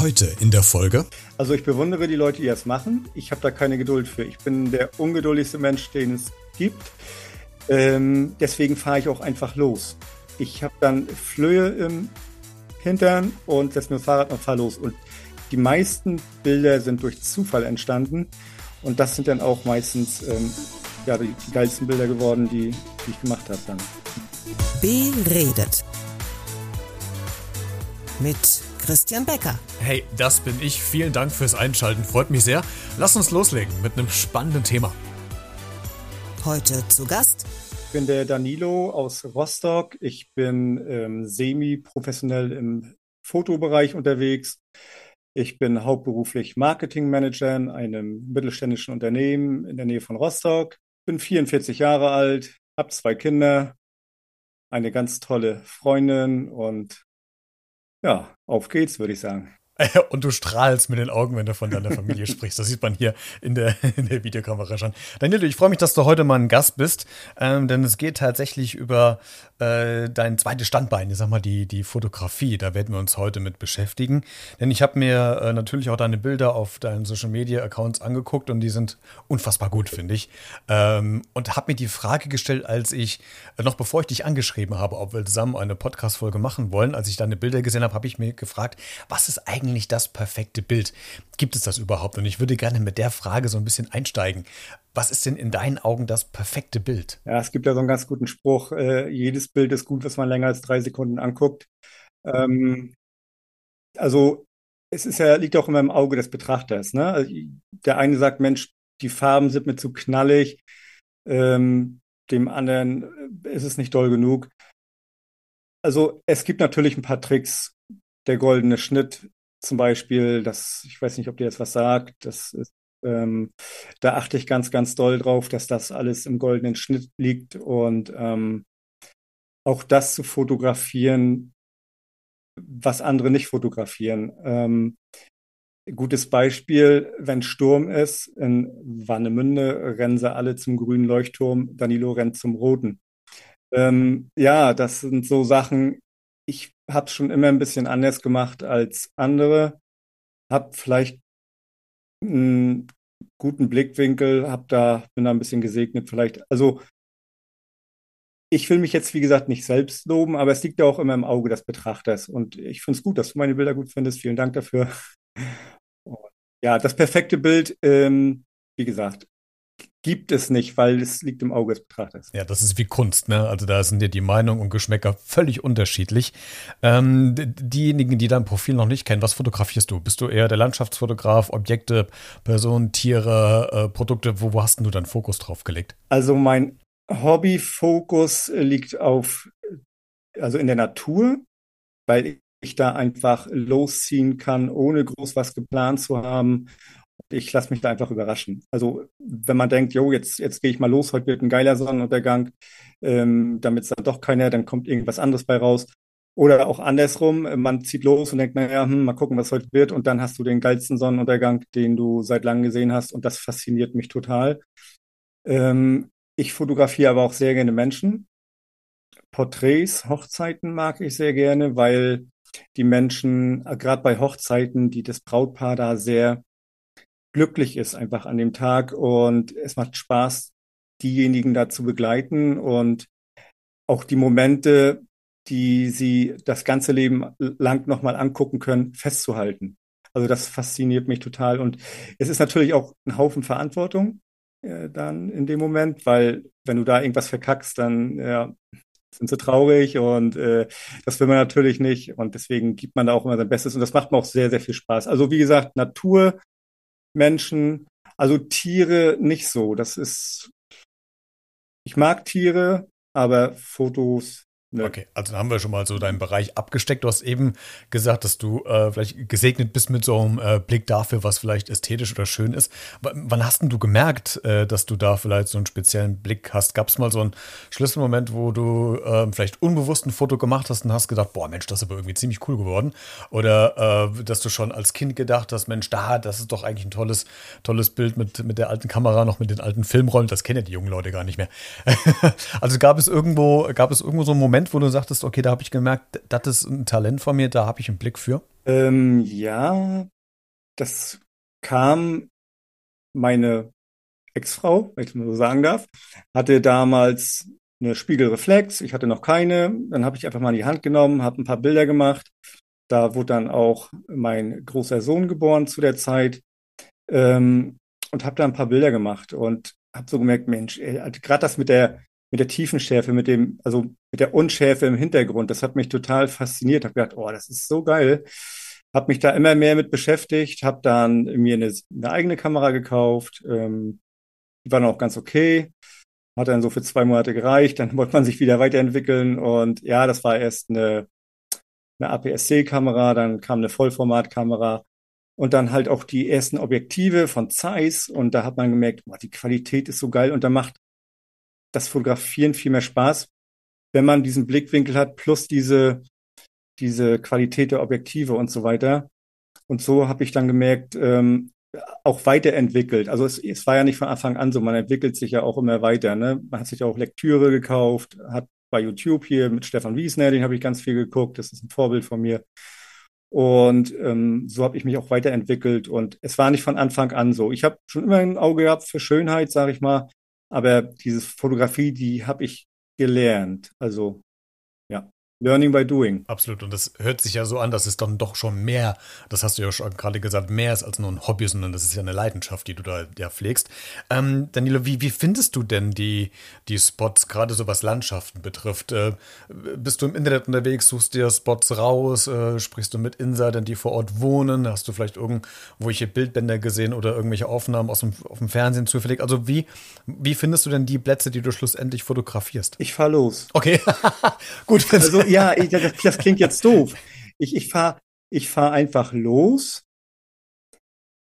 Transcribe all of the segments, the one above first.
Heute in der Folge. Also ich bewundere die Leute, die das machen. Ich habe da keine Geduld für. Ich bin der ungeduldigste Mensch, den es gibt. Ähm, deswegen fahre ich auch einfach los. Ich habe dann Flöhe im Hintern und setze mir das Fahrrad und fahre los. Und die meisten Bilder sind durch Zufall entstanden. Und das sind dann auch meistens ähm, ja, die, die geilsten Bilder geworden, die, die ich gemacht habe dann. Beredet. Mit Christian Becker. Hey, das bin ich. Vielen Dank fürs Einschalten. Freut mich sehr. Lass uns loslegen mit einem spannenden Thema. Heute zu Gast. Ich bin der Danilo aus Rostock. Ich bin ähm, semi-professionell im Fotobereich unterwegs. Ich bin hauptberuflich Marketingmanager in einem mittelständischen Unternehmen in der Nähe von Rostock. Bin 44 Jahre alt, habe zwei Kinder, eine ganz tolle Freundin und ja, auf geht's, würde ich sagen. Und du strahlst mit den Augen, wenn du von deiner Familie sprichst. Das sieht man hier in der, in der Videokamera schon. Daniel, ich freue mich, dass du heute mal ein Gast bist, ähm, denn es geht tatsächlich über äh, dein zweites Standbein, ich sag mal die, die Fotografie. Da werden wir uns heute mit beschäftigen. Denn ich habe mir äh, natürlich auch deine Bilder auf deinen Social Media Accounts angeguckt und die sind unfassbar gut, finde ich. Ähm, und habe mir die Frage gestellt, als ich, äh, noch bevor ich dich angeschrieben habe, ob wir zusammen eine Podcast-Folge machen wollen, als ich deine Bilder gesehen habe, habe ich mir gefragt, was ist eigentlich eigentlich das perfekte Bild? Gibt es das überhaupt? Und ich würde gerne mit der Frage so ein bisschen einsteigen. Was ist denn in deinen Augen das perfekte Bild? Ja, es gibt ja so einen ganz guten Spruch, äh, jedes Bild ist gut, was man länger als drei Sekunden anguckt. Ähm, also es ist ja, liegt auch immer im Auge des Betrachters. Ne? Also, der eine sagt, Mensch, die Farben sind mir zu knallig, ähm, dem anderen ist es nicht doll genug. Also es gibt natürlich ein paar Tricks. Der goldene Schnitt zum Beispiel, das, ich weiß nicht, ob dir jetzt was sagt, das ist, ähm, da achte ich ganz, ganz doll drauf, dass das alles im goldenen Schnitt liegt und ähm, auch das zu fotografieren, was andere nicht fotografieren. Ähm, gutes Beispiel, wenn Sturm ist, in Warnemünde rennen sie alle zum grünen Leuchtturm, Danilo rennt zum roten. Ähm, ja, das sind so Sachen, habe es schon immer ein bisschen anders gemacht als andere. Hab vielleicht einen guten Blickwinkel, hab da, bin da ein bisschen gesegnet vielleicht. Also ich will mich jetzt, wie gesagt, nicht selbst loben, aber es liegt ja auch immer im Auge des Betrachters. Und ich finde es gut, dass du meine Bilder gut findest. Vielen Dank dafür. ja, das perfekte Bild, ähm, wie gesagt, gibt es nicht, weil es liegt im Auge des Betrachters. Ja, das ist wie Kunst, ne? Also da sind dir die Meinungen und Geschmäcker völlig unterschiedlich. Ähm, diejenigen, die dein Profil noch nicht kennen, was fotografierst du? Bist du eher der Landschaftsfotograf, Objekte, Personen, Tiere, äh, Produkte? Wo, wo hast du deinen Fokus drauf gelegt? Also mein Hobbyfokus liegt auf, also in der Natur, weil ich da einfach losziehen kann, ohne groß was geplant zu haben ich lasse mich da einfach überraschen. Also wenn man denkt, jo, jetzt, jetzt gehe ich mal los, heute wird ein geiler Sonnenuntergang, ähm, damit es dann doch keiner, dann kommt irgendwas anderes bei raus. Oder auch andersrum, man zieht los und denkt, naja, hm, mal gucken, was heute wird. Und dann hast du den geilsten Sonnenuntergang, den du seit langem gesehen hast. Und das fasziniert mich total. Ähm, ich fotografiere aber auch sehr gerne Menschen. Porträts, Hochzeiten mag ich sehr gerne, weil die Menschen, äh, gerade bei Hochzeiten, die das Brautpaar da sehr glücklich ist einfach an dem Tag und es macht Spaß, diejenigen da zu begleiten und auch die Momente, die sie das ganze Leben lang nochmal angucken können, festzuhalten. Also das fasziniert mich total und es ist natürlich auch ein Haufen Verantwortung äh, dann in dem Moment, weil wenn du da irgendwas verkackst, dann ja, sind sie traurig und äh, das will man natürlich nicht und deswegen gibt man da auch immer sein Bestes und das macht mir auch sehr, sehr viel Spaß. Also wie gesagt, Natur Menschen, also Tiere nicht so. Das ist, ich mag Tiere, aber Fotos Ne. Okay, also haben wir schon mal so deinen Bereich abgesteckt. Du hast eben gesagt, dass du äh, vielleicht gesegnet bist mit so einem äh, Blick dafür, was vielleicht ästhetisch oder schön ist. W wann hast denn du gemerkt, äh, dass du da vielleicht so einen speziellen Blick hast? Gab es mal so einen Schlüsselmoment, wo du ähm, vielleicht unbewusst ein Foto gemacht hast und hast gedacht, boah, Mensch, das ist aber irgendwie ziemlich cool geworden? Oder äh, dass du schon als Kind gedacht hast, Mensch, da, das ist doch eigentlich ein tolles, tolles Bild mit, mit der alten Kamera, noch mit den alten Filmrollen. Das kennen ja die jungen Leute gar nicht mehr. also gab es irgendwo, gab es irgendwo so einen Moment, Moment, wo du sagtest, okay, da habe ich gemerkt, das ist ein Talent von mir, da habe ich einen Blick für? Ähm, ja, das kam meine Ex-Frau, wenn ich mal so sagen darf, hatte damals eine Spiegelreflex. Ich hatte noch keine. Dann habe ich einfach mal in die Hand genommen, habe ein paar Bilder gemacht. Da wurde dann auch mein großer Sohn geboren zu der Zeit ähm, und habe da ein paar Bilder gemacht und habe so gemerkt, Mensch, also gerade das mit der mit der Tiefenschärfe, mit dem, also mit der Unschärfe im Hintergrund, das hat mich total fasziniert. Habe gedacht, oh, das ist so geil. Habe mich da immer mehr mit beschäftigt, habe dann mir eine, eine eigene Kamera gekauft. Ähm, die war dann auch ganz okay. Hat dann so für zwei Monate gereicht. Dann wollte man sich wieder weiterentwickeln. Und ja, das war erst eine, eine APS-C-Kamera, dann kam eine Vollformatkamera und dann halt auch die ersten Objektive von Zeiss. Und da hat man gemerkt, boah, die Qualität ist so geil und da macht das Fotografieren viel mehr Spaß, wenn man diesen Blickwinkel hat, plus diese, diese Qualität der Objektive und so weiter. Und so habe ich dann gemerkt, ähm, auch weiterentwickelt. Also es, es war ja nicht von Anfang an so, man entwickelt sich ja auch immer weiter. Ne? Man hat sich auch Lektüre gekauft, hat bei YouTube hier mit Stefan Wiesner, den habe ich ganz viel geguckt, das ist ein Vorbild von mir. Und ähm, so habe ich mich auch weiterentwickelt. Und es war nicht von Anfang an so. Ich habe schon immer ein Auge gehabt für Schönheit, sage ich mal. Aber diese Fotografie, die habe ich gelernt. Also Learning by doing. Absolut. Und das hört sich ja so an, dass es dann doch schon mehr, das hast du ja schon gerade gesagt, mehr ist als nur ein Hobby, sondern das ist ja eine Leidenschaft, die du da ja pflegst. Ähm, Danilo, wie, wie findest du denn die, die Spots, gerade so was Landschaften betrifft? Äh, bist du im Internet unterwegs, suchst dir Spots raus, äh, sprichst du mit Insidern, die vor Ort wohnen? Hast du vielleicht irgendwelche Bildbänder gesehen oder irgendwelche Aufnahmen aus dem, auf dem Fernsehen zufällig? Also wie, wie findest du denn die Plätze, die du schlussendlich fotografierst? Ich fahr los. Okay, gut. Also ja, ich, das, das, klingt jetzt doof. Ich, ich fahre ich fahr einfach los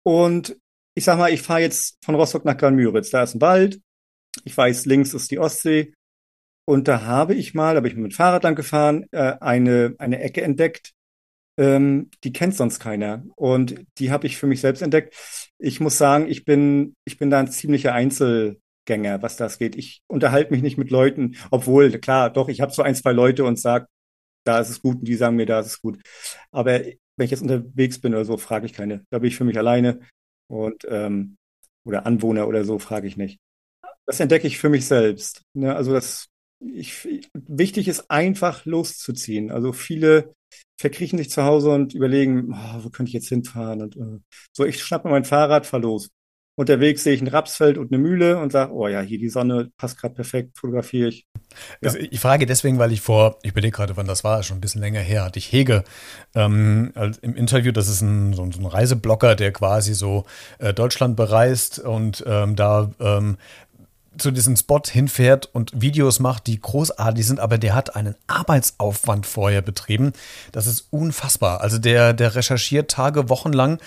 und ich sag mal, ich fahre jetzt von Rostock nach Gran-Müritz. Da ist ein Wald. Ich weiß, links ist die Ostsee. Und da habe ich mal, da bin ich mit dem Fahrrad lang gefahren, äh, eine, eine Ecke entdeckt, ähm, die kennt sonst keiner. Und die habe ich für mich selbst entdeckt. Ich muss sagen, ich bin, ich bin da ein ziemlicher Einzelgänger, was das geht. Ich unterhalte mich nicht mit Leuten, obwohl, klar, doch, ich habe so ein, zwei Leute und sage, da ist es gut und die sagen mir, da ist es gut. Aber wenn ich jetzt unterwegs bin oder so, frage ich keine. Da bin ich für mich alleine und ähm, oder Anwohner oder so, frage ich nicht. Das entdecke ich für mich selbst. Ne? Also das ich, wichtig ist einfach loszuziehen. Also viele verkriechen sich zu Hause und überlegen, oh, wo könnte ich jetzt hinfahren? Und uh. so, ich schnappe mein Fahrrad, fahr los. Unterwegs sehe ich ein Rapsfeld und eine Mühle und sage, oh ja, hier die Sonne passt gerade perfekt, fotografiere ich. Ja. Also ich frage deswegen, weil ich vor, ich überlege gerade, wann das war, schon ein bisschen länger her, hatte ich Hege ähm, im Interview, das ist ein, so, ein Reiseblocker, der quasi so äh, Deutschland bereist und ähm, da ähm, zu diesem Spot hinfährt und Videos macht, die großartig sind, aber der hat einen Arbeitsaufwand vorher betrieben. Das ist unfassbar. Also der, der recherchiert Tage, Wochen lang,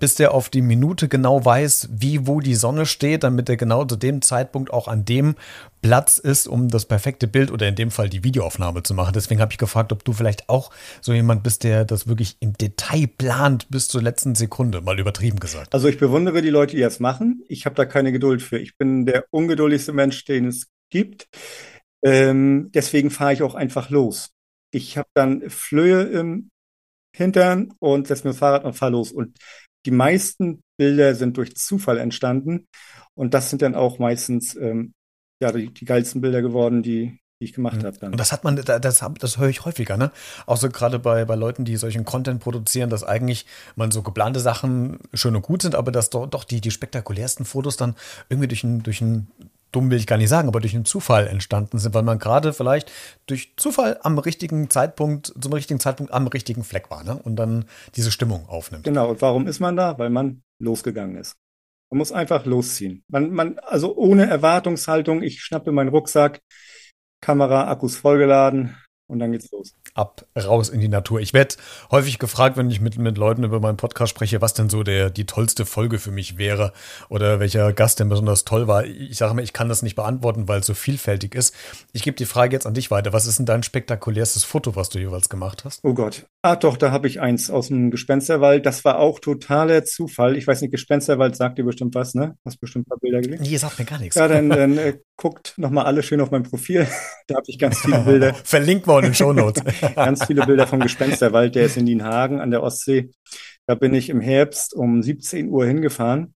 bis der auf die Minute genau weiß, wie, wo die Sonne steht, damit er genau zu dem Zeitpunkt auch an dem Platz ist, um das perfekte Bild oder in dem Fall die Videoaufnahme zu machen. Deswegen habe ich gefragt, ob du vielleicht auch so jemand bist, der das wirklich im Detail plant bis zur letzten Sekunde, mal übertrieben gesagt. Also ich bewundere die Leute, die das machen. Ich habe da keine Geduld für. Ich bin der ungeduldigste Mensch, den es gibt. Ähm, deswegen fahre ich auch einfach los. Ich habe dann Flöhe im Hintern und setze mir das Fahrrad und fahre los. Und die meisten Bilder sind durch Zufall entstanden. Und das sind dann auch meistens ähm, ja, die, die geilsten Bilder geworden, die, die ich gemacht mhm. habe dann. Und das hat man, das, das, das höre ich häufiger, ne? Auch so gerade bei, bei Leuten, die solchen Content produzieren, dass eigentlich man so geplante Sachen schön und gut sind, aber dass doch, doch die, die spektakulärsten Fotos dann irgendwie durch ein, durch ein dumm will ich gar nicht sagen, aber durch einen Zufall entstanden sind, weil man gerade vielleicht durch Zufall am richtigen Zeitpunkt, zum richtigen Zeitpunkt am richtigen Fleck war, ne? Und dann diese Stimmung aufnimmt. Genau, und warum ist man da? Weil man losgegangen ist. Man muss einfach losziehen. Man, man, also ohne Erwartungshaltung, ich schnappe meinen Rucksack, Kamera, Akkus vollgeladen, und dann geht's los. Ab, raus in die Natur. Ich werde häufig gefragt, wenn ich mit, mit Leuten über meinen Podcast spreche, was denn so der, die tollste Folge für mich wäre oder welcher Gast denn besonders toll war. Ich sage mir, ich kann das nicht beantworten, weil es so vielfältig ist. Ich gebe die Frage jetzt an dich weiter. Was ist denn dein spektakulärstes Foto, was du jeweils gemacht hast? Oh Gott. Ah, doch, da habe ich eins aus dem Gespensterwald. Das war auch totaler Zufall. Ich weiß nicht, Gespensterwald sagt dir bestimmt was, ne? Hast bestimmt ein paar Bilder gesehen? Nee, sagt mir gar nichts. Ja, dann, dann äh, guckt nochmal alle schön auf mein Profil. da habe ich ganz viele Bilder. Verlinkt wir in den Shownotes. ganz viele Bilder vom Gespensterwald, der ist in Nienhagen an der Ostsee. Da bin ich im Herbst um 17 Uhr hingefahren.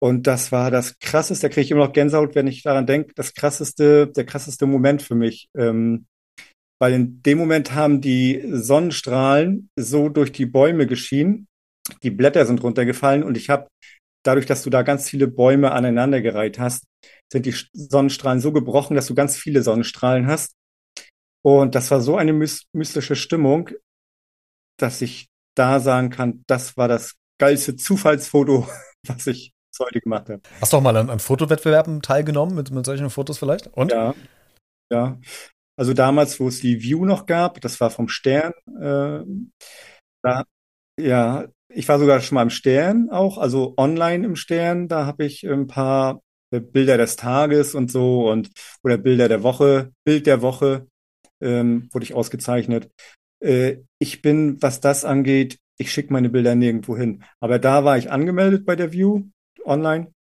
Und das war das krasseste, da kriege ich immer noch Gänsehaut, wenn ich daran denke, das krasseste, der krasseste Moment für mich. Ähm, weil in dem Moment haben die Sonnenstrahlen so durch die Bäume geschienen, die Blätter sind runtergefallen und ich habe dadurch, dass du da ganz viele Bäume aneinandergereiht hast, sind die Sonnenstrahlen so gebrochen, dass du ganz viele Sonnenstrahlen hast. Und das war so eine mystische Stimmung, dass ich da sagen kann, das war das geilste Zufallsfoto, was ich heute gemacht habe. Hast du auch mal an, an Fotowettbewerben teilgenommen mit, mit solchen Fotos vielleicht? Und? Ja, ja. Also damals, wo es die View noch gab, das war vom Stern. Äh, da, ja, ich war sogar schon mal im Stern auch, also online im Stern. Da habe ich ein paar Bilder des Tages und so und oder Bilder der Woche, Bild der Woche ähm, wurde ich ausgezeichnet. Äh, ich bin, was das angeht, ich schicke meine Bilder nirgendwo hin. Aber da war ich angemeldet bei der View online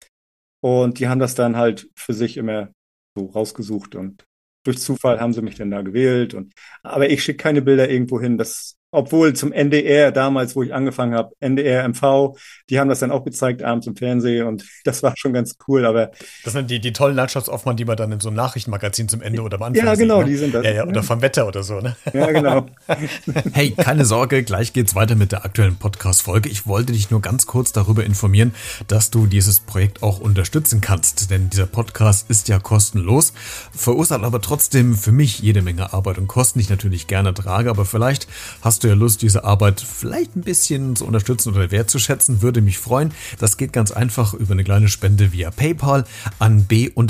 und die haben das dann halt für sich immer so rausgesucht und durch Zufall haben sie mich dann da gewählt und aber ich schicke keine Bilder irgendwo hin. Das obwohl zum NDR damals, wo ich angefangen habe, NDR MV, die haben das dann auch gezeigt abends im Fernsehen und das war schon ganz cool. Aber das sind die, die tollen Landschaftsaufnahmen, die man dann in so einem Nachrichtenmagazin zum Ende oder am Anfang Ja, genau, sieht, ne? die sind das. Ja, ja, oder vom Wetter oder so, ne? Ja, genau. hey, keine Sorge, gleich geht's weiter mit der aktuellen Podcast-Folge. Ich wollte dich nur ganz kurz darüber informieren, dass du dieses Projekt auch unterstützen kannst, denn dieser Podcast ist ja kostenlos, verursacht aber trotzdem für mich jede Menge Arbeit und Kosten, die ich natürlich gerne trage, aber vielleicht hast hast du ja Lust, diese Arbeit vielleicht ein bisschen zu unterstützen oder wertzuschätzen, würde mich freuen. Das geht ganz einfach über eine kleine Spende via PayPal an b-redet.gmx.de.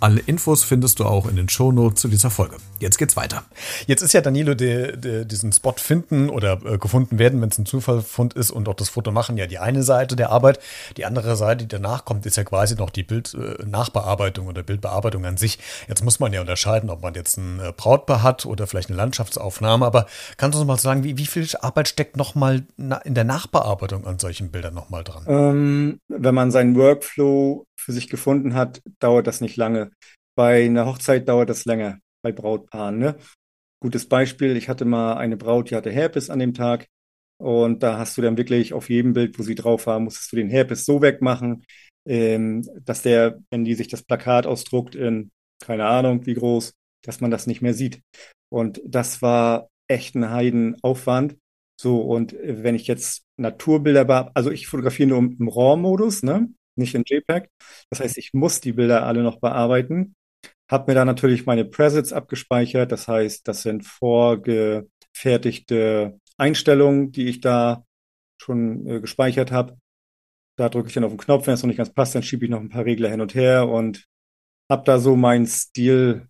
Alle Infos findest du auch in den Shownotes zu dieser Folge. Jetzt geht's weiter. Jetzt ist ja Danilo de, de, diesen Spot finden oder äh, gefunden werden, wenn es ein Zufallfund ist und auch das Foto machen, ja die eine Seite der Arbeit. Die andere Seite, die danach kommt, ist ja quasi noch die Bildnachbearbeitung äh, oder Bildbearbeitung an sich. Jetzt muss man ja unterscheiden, ob man jetzt ein äh, Brautpaar hat oder vielleicht eine Landschafts Landschaftsaufnahme, aber kannst du uns mal sagen, wie, wie viel Arbeit steckt nochmal in der Nachbearbeitung an solchen Bildern nochmal dran? Ähm, wenn man seinen Workflow für sich gefunden hat, dauert das nicht lange. Bei einer Hochzeit dauert das länger, bei Brautpaaren. Ne? Gutes Beispiel, ich hatte mal eine Braut, die hatte Herpes an dem Tag. Und da hast du dann wirklich auf jedem Bild, wo sie drauf war, musstest du den Herpes so wegmachen, ähm, dass der, wenn die sich das Plakat ausdruckt in, keine Ahnung, wie groß, dass man das nicht mehr sieht. Und das war echt ein Heidenaufwand. So, und wenn ich jetzt Naturbilder, also ich fotografiere nur im RAW-Modus, ne? nicht in JPEG. Das heißt, ich muss die Bilder alle noch bearbeiten. Hab mir da natürlich meine Presets abgespeichert. Das heißt, das sind vorgefertigte Einstellungen, die ich da schon äh, gespeichert habe. Da drücke ich dann auf den Knopf, wenn es noch nicht ganz passt, dann schiebe ich noch ein paar Regler hin und her und habe da so meinen Stil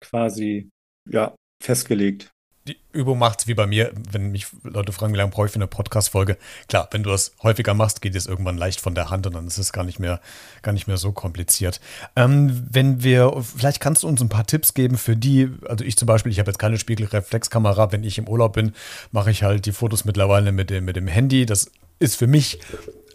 quasi ja, festgelegt. Die Übung macht es wie bei mir, wenn mich Leute fragen, wie lange brauche ich für eine Podcast-Folge. Klar, wenn du das häufiger machst, geht es irgendwann leicht von der Hand und dann ist es gar nicht mehr, gar nicht mehr so kompliziert. Ähm, wenn wir, vielleicht kannst du uns ein paar Tipps geben für die, also ich zum Beispiel, ich habe jetzt keine Spiegelreflexkamera, wenn ich im Urlaub bin, mache ich halt die Fotos mittlerweile mit dem, mit dem Handy. Das ist für mich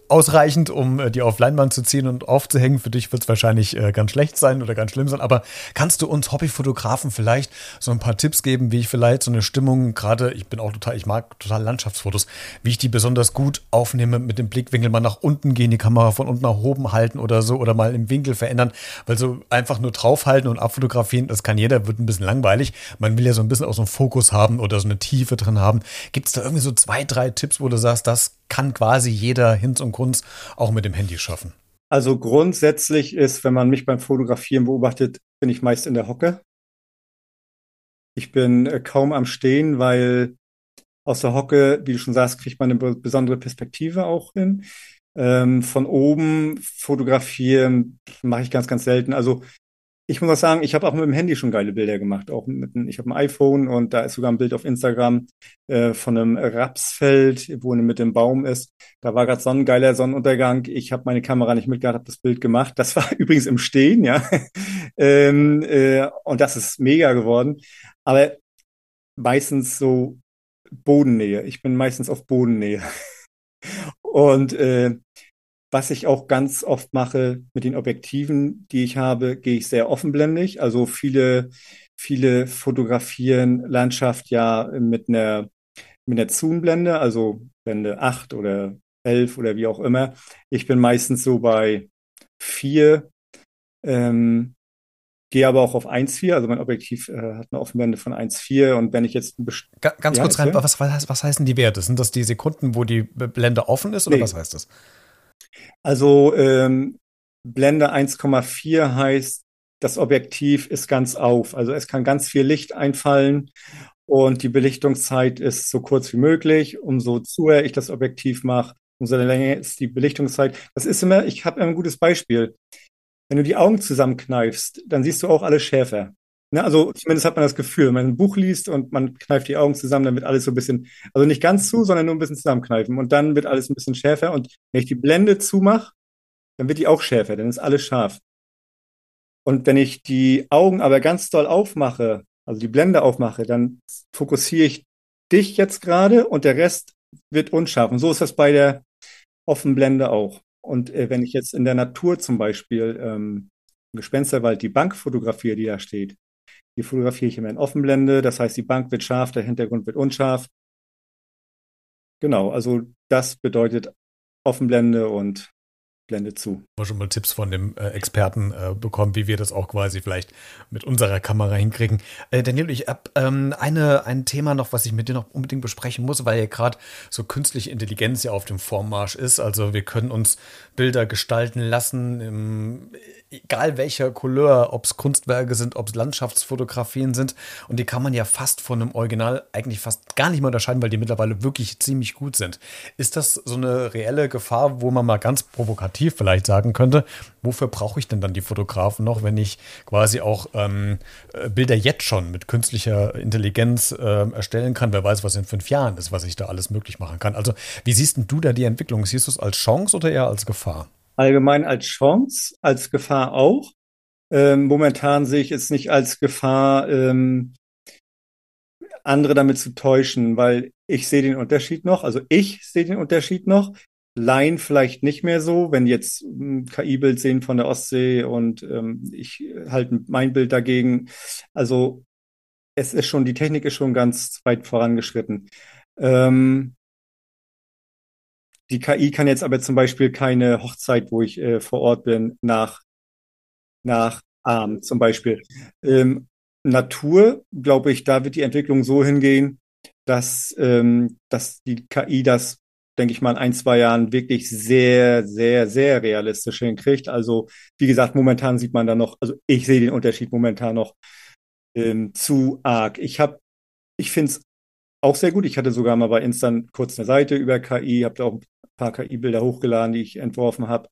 ausreichend, um äh, die auf Leinwand zu ziehen und aufzuhängen. Für dich wird es wahrscheinlich äh, ganz schlecht sein oder ganz schlimm sein. Aber kannst du uns Hobbyfotografen vielleicht so ein paar Tipps geben, wie ich vielleicht so eine Stimmung, gerade ich bin auch total, ich mag total Landschaftsfotos, wie ich die besonders gut aufnehme mit dem Blickwinkel mal nach unten gehen, die Kamera von unten nach oben halten oder so oder mal im Winkel verändern, weil so einfach nur draufhalten und abfotografieren, das kann jeder, wird ein bisschen langweilig. Man will ja so ein bisschen auch so einen Fokus haben oder so eine Tiefe drin haben. Gibt es da irgendwie so zwei, drei Tipps, wo du sagst, das kann quasi jeder Hinz und Kunz auch mit dem Handy schaffen? Also grundsätzlich ist, wenn man mich beim Fotografieren beobachtet, bin ich meist in der Hocke. Ich bin äh, kaum am Stehen, weil aus der Hocke, wie du schon sagst, kriegt man eine besondere Perspektive auch hin. Ähm, von oben fotografieren mache ich ganz, ganz selten. Also ich muss auch sagen, ich habe auch mit dem Handy schon geile Bilder gemacht. Auch mit, ich habe ein iPhone und da ist sogar ein Bild auf Instagram äh, von einem Rapsfeld, wo eine mit dem Baum ist. Da war gerade so geiler Sonnenuntergang. Ich habe meine Kamera nicht mitgehabt, habe das Bild gemacht. Das war übrigens im Stehen, ja. ähm, äh, und das ist mega geworden. Aber meistens so Bodennähe. Ich bin meistens auf Bodennähe. und äh, was ich auch ganz oft mache mit den Objektiven, die ich habe, gehe ich sehr offenblendig. Also viele, viele fotografieren Landschaft ja mit einer, mit einer Zoom-Blende, also Blende 8 oder 11 oder wie auch immer. Ich bin meistens so bei 4, ähm, gehe aber auch auf 1,4, also mein Objektiv äh, hat eine Offenblende von 1,4 und wenn ich jetzt Ga ganz ja, kurz rein, was, was, was heißen die Werte? Sind das die Sekunden, wo die Blende offen ist oder nee. was heißt das? Also ähm, Blende 1,4 heißt, das Objektiv ist ganz auf. Also es kann ganz viel Licht einfallen und die Belichtungszeit ist so kurz wie möglich. Umso zuher ich das Objektiv mache, umso länger ist die Belichtungszeit. Das ist immer, ich habe ein gutes Beispiel. Wenn du die Augen zusammenkneifst, dann siehst du auch alles schärfer. Ne, also zumindest hat man das Gefühl, wenn man ein Buch liest und man kneift die Augen zusammen, dann wird alles so ein bisschen, also nicht ganz zu, sondern nur ein bisschen zusammenkneifen. Und dann wird alles ein bisschen schärfer. Und wenn ich die Blende zumache, dann wird die auch schärfer, dann ist alles scharf. Und wenn ich die Augen aber ganz doll aufmache, also die Blende aufmache, dann fokussiere ich dich jetzt gerade und der Rest wird unscharf. Und so ist das bei der Offenblende auch. Und äh, wenn ich jetzt in der Natur zum Beispiel ähm, im Gespensterwald die Bank fotografiere, die da steht, die fotografiere ich immer in Offenblende. Das heißt, die Bank wird scharf, der Hintergrund wird unscharf. Genau, also das bedeutet Offenblende und Blende zu. Wir schon mal Tipps von dem äh, Experten äh, bekommen, wie wir das auch quasi vielleicht mit unserer Kamera hinkriegen. Äh, Daniel, ich habe ähm, eine, ein Thema noch, was ich mit dir noch unbedingt besprechen muss, weil ja gerade so künstliche Intelligenz ja auf dem Vormarsch ist. Also wir können uns Bilder gestalten lassen, im, egal welcher Couleur, ob es Kunstwerke sind, ob es Landschaftsfotografien sind. Und die kann man ja fast von einem Original eigentlich fast gar nicht mehr unterscheiden, weil die mittlerweile wirklich ziemlich gut sind. Ist das so eine reelle Gefahr, wo man mal ganz provokativ vielleicht sagen könnte, wofür brauche ich denn dann die Fotografen noch, wenn ich quasi auch ähm, äh, Bilder jetzt schon mit künstlicher Intelligenz äh, erstellen kann? Wer weiß, was in fünf Jahren ist, was ich da alles möglich machen kann. Also, wie siehst denn du da die Entwicklung? Siehst du es als Chance oder eher als Gefahr? allgemein als Chance, als Gefahr auch. Ähm, momentan sehe ich es nicht als Gefahr, ähm, andere damit zu täuschen, weil ich sehe den Unterschied noch, also ich sehe den Unterschied noch. Laien vielleicht nicht mehr so, wenn jetzt ein KI-Bild sehen von der Ostsee und ähm, ich halte mein Bild dagegen. Also es ist schon, die Technik ist schon ganz weit vorangeschritten. Ähm, die KI kann jetzt aber zum Beispiel keine Hochzeit, wo ich äh, vor Ort bin, nach, nach Arm zum Beispiel. Ähm, Natur, glaube ich, da wird die Entwicklung so hingehen, dass, ähm, dass die KI das, denke ich mal, in ein, zwei Jahren wirklich sehr, sehr, sehr realistisch hinkriegt. Also, wie gesagt, momentan sieht man da noch, also ich sehe den Unterschied momentan noch ähm, zu arg. Ich habe, ich finde es auch sehr gut. Ich hatte sogar mal bei Instant kurz eine Seite über KI, habe da auch ein paar KI-Bilder hochgeladen, die ich entworfen habe.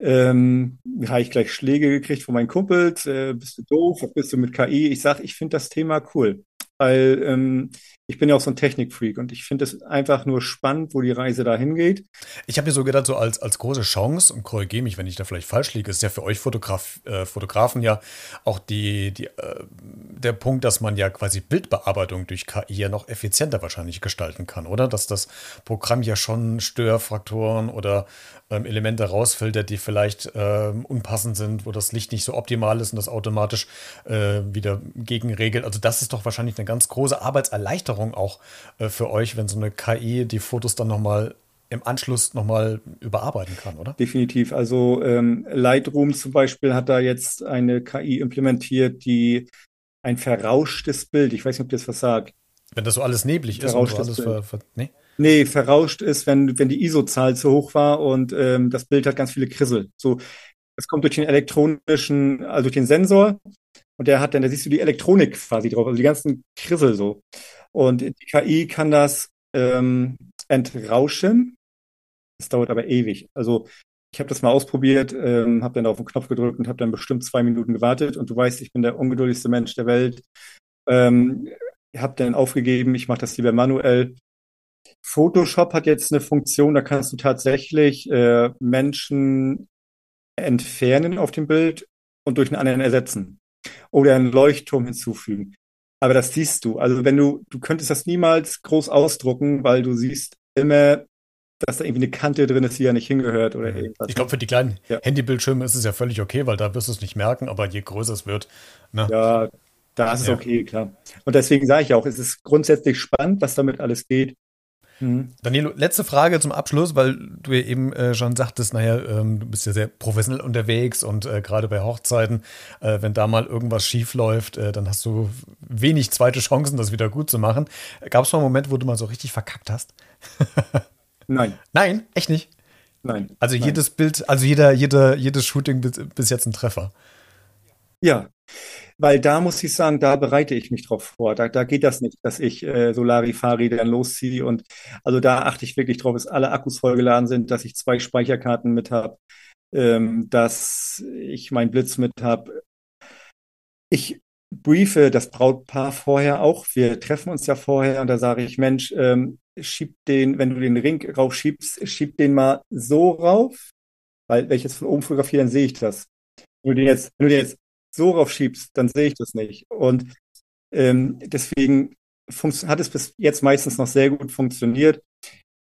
Ähm, habe ich gleich Schläge gekriegt von meinen Kumpels. Äh, bist du doof? Was bist du mit KI? Ich sage, ich finde das Thema cool, weil ähm, ich bin ja auch so ein Technikfreak und ich finde es einfach nur spannend, wo die Reise da hingeht. Ich habe mir so gedacht, so als, als große Chance, und korrigiere mich, wenn ich da vielleicht falsch liege, ist ja für euch Fotograf, äh, Fotografen ja auch die, die, äh, der Punkt, dass man ja quasi Bildbearbeitung durch KI ja noch effizienter wahrscheinlich gestalten kann, oder? Dass das Programm ja schon Störfaktoren oder ähm, Elemente rausfiltert, die vielleicht ähm, unpassend sind, wo das Licht nicht so optimal ist und das automatisch äh, wieder gegenregelt. Also das ist doch wahrscheinlich eine ganz große Arbeitserleichterung Erleichterung auch äh, für euch, wenn so eine KI die Fotos dann nochmal im Anschluss nochmal überarbeiten kann, oder? Definitiv. Also ähm, Lightroom zum Beispiel hat da jetzt eine KI implementiert, die ein verrauschtes Bild, ich weiß nicht, ob das was sagt. Wenn das so alles neblig ist und alles ver, ver, nee? nee, verrauscht ist, wenn, wenn die ISO-Zahl zu hoch war und ähm, das Bild hat ganz viele Krissel. So, das kommt durch den elektronischen, also durch den Sensor und der hat dann, da siehst du die Elektronik quasi drauf, also die ganzen Krissel so. Und die KI kann das ähm, entrauschen. Es dauert aber ewig. Also ich habe das mal ausprobiert, ähm, habe dann auf den Knopf gedrückt und habe dann bestimmt zwei Minuten gewartet. Und du weißt, ich bin der ungeduldigste Mensch der Welt. Ähm, habe dann aufgegeben, ich mache das lieber manuell. Photoshop hat jetzt eine Funktion, da kannst du tatsächlich äh, Menschen entfernen auf dem Bild und durch einen anderen ersetzen. Oder einen Leuchtturm hinzufügen. Aber das siehst du. Also wenn du, du könntest das niemals groß ausdrucken, weil du siehst immer dass da irgendwie eine Kante drin ist, die ja nicht hingehört oder irgendwas. Ich glaube, für die kleinen ja. Handybildschirme ist es ja völlig okay, weil da wirst du es nicht merken, aber je größer es wird. Ne? Ja, da ist es ja. okay, klar. Und deswegen sage ich auch, es ist grundsätzlich spannend, was damit alles geht. Mhm. Danilo, letzte Frage zum Abschluss, weil du ja eben äh, schon sagtest, naja, ähm, du bist ja sehr professionell unterwegs und äh, gerade bei Hochzeiten, äh, wenn da mal irgendwas schief läuft, äh, dann hast du wenig zweite Chancen, das wieder gut zu machen. Gab es mal einen Moment, wo du mal so richtig verkackt hast? Nein. Nein, echt nicht? Nein. Also Nein. jedes Bild, also jeder, jeder, jedes Shooting bis, bis jetzt ein Treffer. Ja, weil da muss ich sagen, da bereite ich mich drauf vor. Da, da geht das nicht, dass ich äh, Solari-Fari dann losziehe. Und also da achte ich wirklich drauf, dass alle Akkus vollgeladen sind, dass ich zwei Speicherkarten mit habe, ähm, dass ich meinen Blitz mit habe. Ich briefe das Brautpaar vorher auch. Wir treffen uns ja vorher und da sage ich, Mensch, ähm, schieb den, wenn du den Ring raufschiebst, schieb den mal so rauf, weil wenn ich jetzt von oben fotografiere, dann sehe ich das. Wenn du den jetzt, wenn du den jetzt so raufschiebst, dann sehe ich das nicht. Und ähm, deswegen hat es bis jetzt meistens noch sehr gut funktioniert.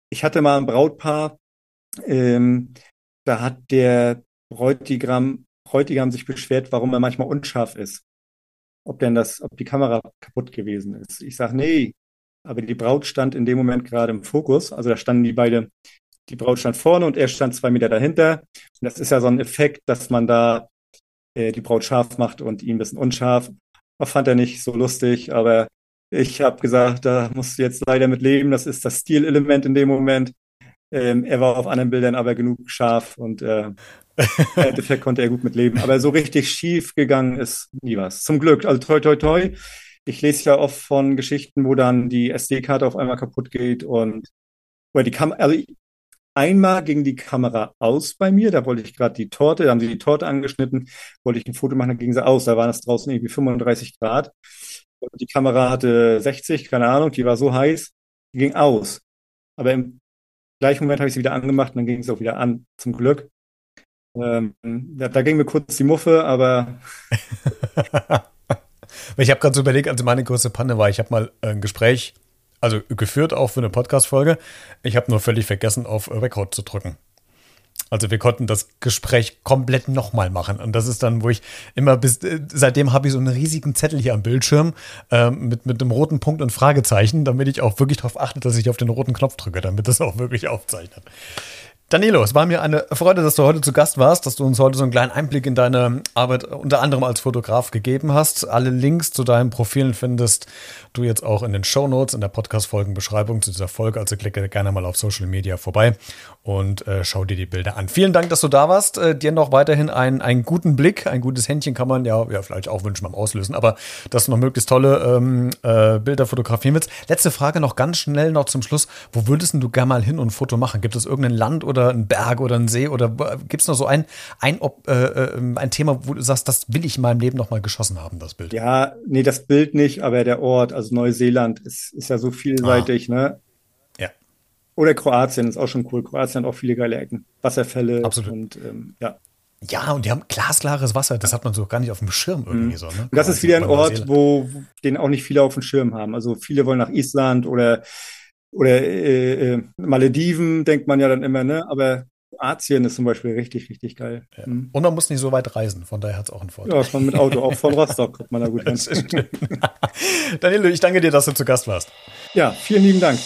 Ich hatte mal ein Brautpaar, ähm, da hat der Bräutigam, Bräutigam sich beschwert, warum er manchmal unscharf ist. Ob denn das, ob die Kamera kaputt gewesen ist. Ich sage, nee, aber die Braut stand in dem Moment gerade im Fokus. Also da standen die beide, die Braut stand vorne und er stand zwei Meter dahinter. Und das ist ja so ein Effekt, dass man da äh, die Braut scharf macht und ihn ein bisschen unscharf. Das fand er nicht so lustig, aber ich habe gesagt, da musst du jetzt leider mit leben. Das ist das Stilelement in dem Moment. Ähm, er war auf anderen Bildern aber genug scharf und äh, im Endeffekt konnte er gut mit leben. Aber so richtig schief gegangen ist nie was. Zum Glück. Also toi toi toi. Ich lese ja oft von Geschichten, wo dann die SD-Karte auf einmal kaputt geht und oder die Kam also Einmal ging die Kamera aus bei mir, da wollte ich gerade die Torte, da haben sie die Torte angeschnitten, wollte ich ein Foto machen, dann ging sie aus, da waren es draußen irgendwie 35 Grad. Und die Kamera hatte 60, keine Ahnung, die war so heiß, die ging aus. Aber im gleichen Moment habe ich sie wieder angemacht und dann ging es auch wieder an, zum Glück. Ähm, da, da ging mir kurz die Muffe, aber ich habe gerade so überlegt, also meine größte Panne war, ich habe mal ein Gespräch also geführt auch für eine Podcast-Folge. Ich habe nur völlig vergessen, auf Record zu drücken. Also wir konnten das Gespräch komplett nochmal machen. Und das ist dann, wo ich immer bis, äh, seitdem habe ich so einen riesigen Zettel hier am Bildschirm äh, mit, mit einem roten Punkt und Fragezeichen, damit ich auch wirklich darauf achte, dass ich auf den roten Knopf drücke, damit das auch wirklich aufzeichnet. Danilo, es war mir eine Freude, dass du heute zu Gast warst, dass du uns heute so einen kleinen Einblick in deine Arbeit unter anderem als Fotograf gegeben hast. Alle Links zu deinen Profilen findest du jetzt auch in den Show Notes in der Podcast-Folgenbeschreibung zu dieser Folge. Also klicke gerne mal auf Social Media vorbei und äh, schau dir die Bilder an. Vielen Dank, dass du da warst. Äh, dir noch weiterhin einen, einen guten Blick, ein gutes Händchen kann man ja, ja vielleicht auch wünschen beim Auslösen, aber dass du noch möglichst tolle ähm, äh, Bilder fotografieren willst. Letzte Frage noch ganz schnell noch zum Schluss. Wo würdest du gerne mal hin und ein Foto machen? Gibt es irgendein Land oder oder ein Berg oder ein See? Oder gibt es noch so ein, ein, äh, äh, ein Thema, wo du sagst, das will ich in meinem Leben noch mal geschossen haben, das Bild? Ja, nee, das Bild nicht, aber der Ort, also Neuseeland, ist, ist ja so vielseitig, ah. ne? Ja. Oder Kroatien ist auch schon cool. Kroatien hat auch viele geile Ecken. Wasserfälle Absolut. und ähm, ja. Ja, und die haben glasklares Wasser, das hat man so gar nicht auf dem Schirm irgendwie mhm. so. Ne? Und das ist wieder ein Ort, wo, den auch nicht viele auf dem Schirm haben. Also viele wollen nach Island oder oder äh, äh, Malediven denkt man ja dann immer, ne? Aber Asien ist zum Beispiel richtig, richtig geil. Ja. Mhm. Und man muss nicht so weit reisen, von daher hat es auch einen Vorteil. Ja, ist man mit Auto, auch von Rostock kommt man da gut hin. Danilo, ich danke dir, dass du zu Gast warst. Ja, vielen lieben Dank.